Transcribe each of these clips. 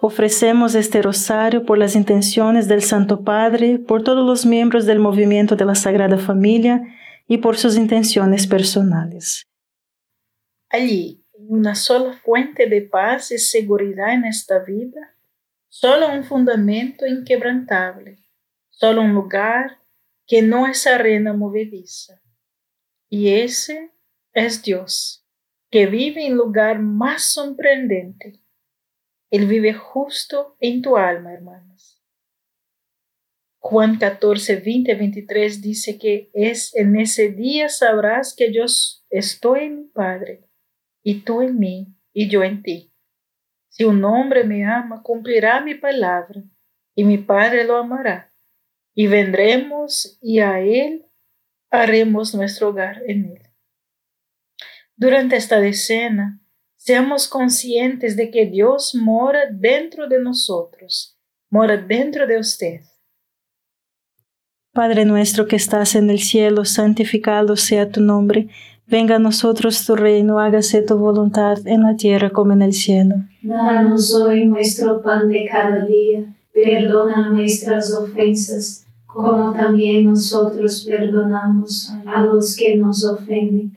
Ofrecemos este rosario por las intenciones del Santo Padre, por todos los miembros del movimiento de la Sagrada Familia y por sus intenciones personales. Allí, una sola fuente de paz y seguridad en esta vida, solo un fundamento inquebrantable, solo un lugar que no es arena movediza. Y ese es Dios, que vive en lugar más sorprendente él vive justo en tu alma, hermanos. Juan 14, 20, 23 dice que es en ese día sabrás que yo estoy en mi Padre, y tú en mí, y yo en ti. Si un hombre me ama, cumplirá mi palabra, y mi Padre lo amará, y vendremos y a él haremos nuestro hogar en él. Durante esta decena, Seamos conscientes de que Dios mora dentro de nosotros, mora dentro de usted. Padre nuestro que estás en el cielo, santificado sea tu nombre. Venga a nosotros tu reino, hágase tu voluntad en la tierra como en el cielo. Danos hoy nuestro pan de cada día, perdona nuestras ofensas, como también nosotros perdonamos a los que nos ofenden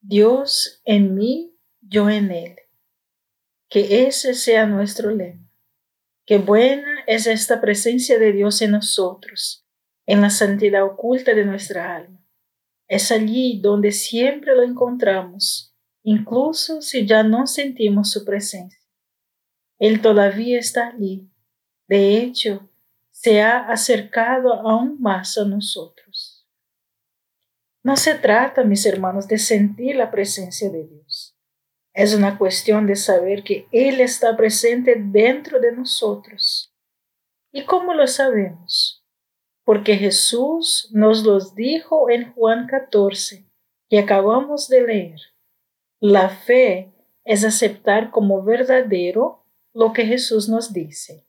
Dios en mí, yo en Él. Que ese sea nuestro lema. Qué buena es esta presencia de Dios en nosotros, en la santidad oculta de nuestra alma. Es allí donde siempre lo encontramos, incluso si ya no sentimos su presencia. Él todavía está allí. De hecho, se ha acercado aún más a nosotros. No se trata, mis hermanos, de sentir la presencia de Dios. Es una cuestión de saber que Él está presente dentro de nosotros. ¿Y cómo lo sabemos? Porque Jesús nos los dijo en Juan 14, que acabamos de leer. La fe es aceptar como verdadero lo que Jesús nos dice.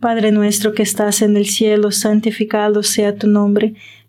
Padre nuestro que estás en el cielo, santificado sea tu nombre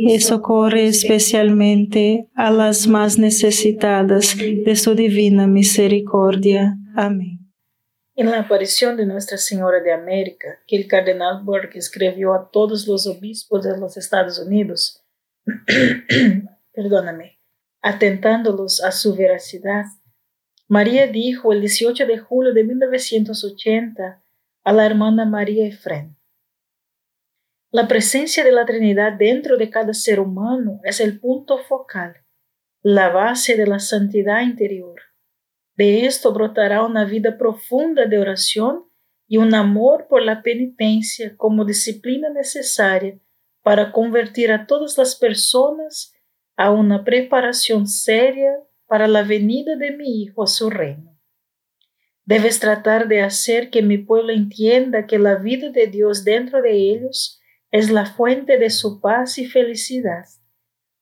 y socorre especialmente a las más necesitadas de su divina misericordia. Amén. En la aparición de Nuestra Señora de América, que el cardenal Burke escribió a todos los obispos de los Estados Unidos, perdóname, atentándolos a su veracidad, María dijo el 18 de julio de 1980 a la hermana María Efren, la presencia de la Trinidad dentro de cada ser humano es el punto focal, la base de la santidad interior. De esto brotará una vida profunda de oración y un amor por la penitencia como disciplina necesaria para convertir a todas las personas a una preparación seria para la venida de mi Hijo a su reino. Debes tratar de hacer que mi pueblo entienda que la vida de Dios dentro de ellos es la fuente de su paz y felicidad.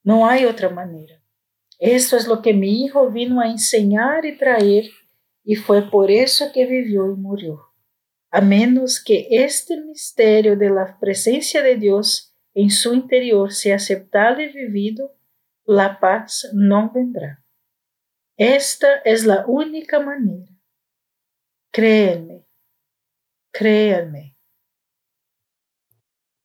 No hay otra manera. Esto es lo que mi Hijo vino a enseñar y traer, y fue por eso que vivió y murió. A menos que este misterio de la presencia de Dios en su interior sea aceptado y vivido, la paz no vendrá. Esta es la única manera. Créanme, créanme.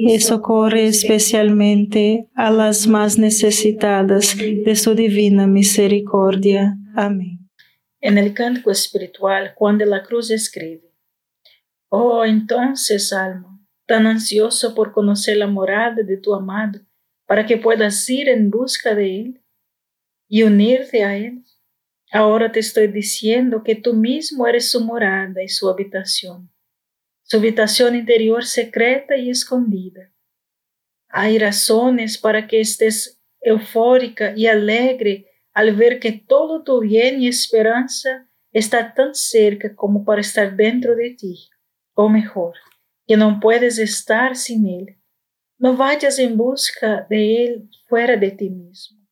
y socorre especialmente a las más necesitadas de su divina misericordia. Amén. En el cántico espiritual, Juan de la Cruz escribe, Oh, entonces, alma, tan ansioso por conocer la morada de tu amado, para que puedas ir en busca de él y unirte a él. Ahora te estoy diciendo que tú mismo eres su morada y su habitación, su habitación interior secreta y escondida. Hay razones para que estés eufórica y alegre al ver que todo tu bien y esperanza está tan cerca como para estar dentro de ti, o mejor, que no puedes estar sin Él. No vayas en busca de Él fuera de ti mismo.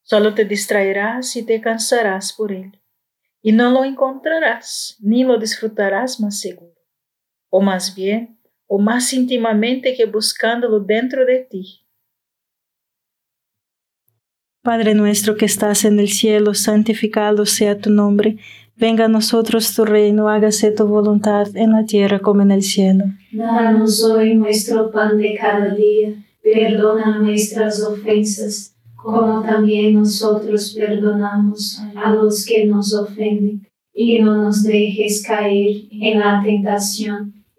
Solo te distraerás y te cansarás por Él, y no lo encontrarás ni lo disfrutarás más seguro, o más bien, o más íntimamente que buscándolo dentro de ti. Padre nuestro que estás en el cielo, santificado sea tu nombre. Venga a nosotros tu reino, hágase tu voluntad en la tierra como en el cielo. Danos hoy nuestro pan de cada día, perdona nuestras ofensas, como también nosotros perdonamos a los que nos ofenden, y no nos dejes caer en la tentación,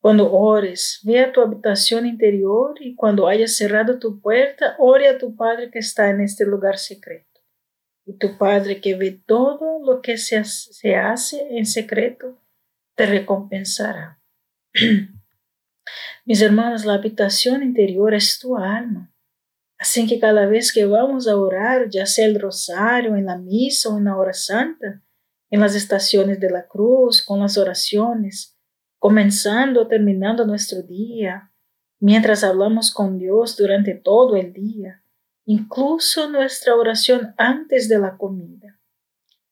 cuando ores, ve a tu habitación interior y cuando hayas cerrado tu puerta, ore a tu Padre que está en este lugar secreto. Y tu Padre que ve todo lo que se, se hace en secreto, te recompensará. Mis hermanos, la habitación interior es tu alma. Así que cada vez que vamos a orar, ya sea el rosario, en la misa o en la hora santa, en las estaciones de la cruz, con las oraciones, comenzando o terminando nuestro día, mientras hablamos con Dios durante todo el día, incluso nuestra oración antes de la comida.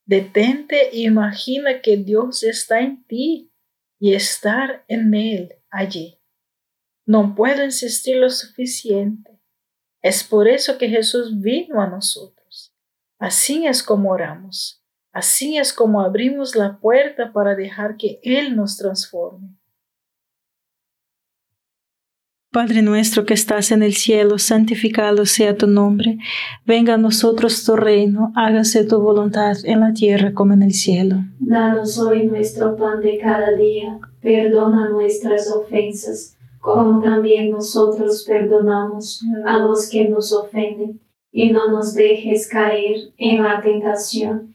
Detente e imagina que Dios está en ti y estar en Él allí. No puedo insistir lo suficiente. Es por eso que Jesús vino a nosotros. Así es como oramos. Así es como abrimos la puerta para dejar que Él nos transforme. Padre nuestro que estás en el cielo, santificado sea tu nombre. Venga a nosotros tu reino, hágase tu voluntad en la tierra como en el cielo. Danos hoy nuestro pan de cada día, perdona nuestras ofensas como también nosotros perdonamos a los que nos ofenden, y no nos dejes caer en la tentación,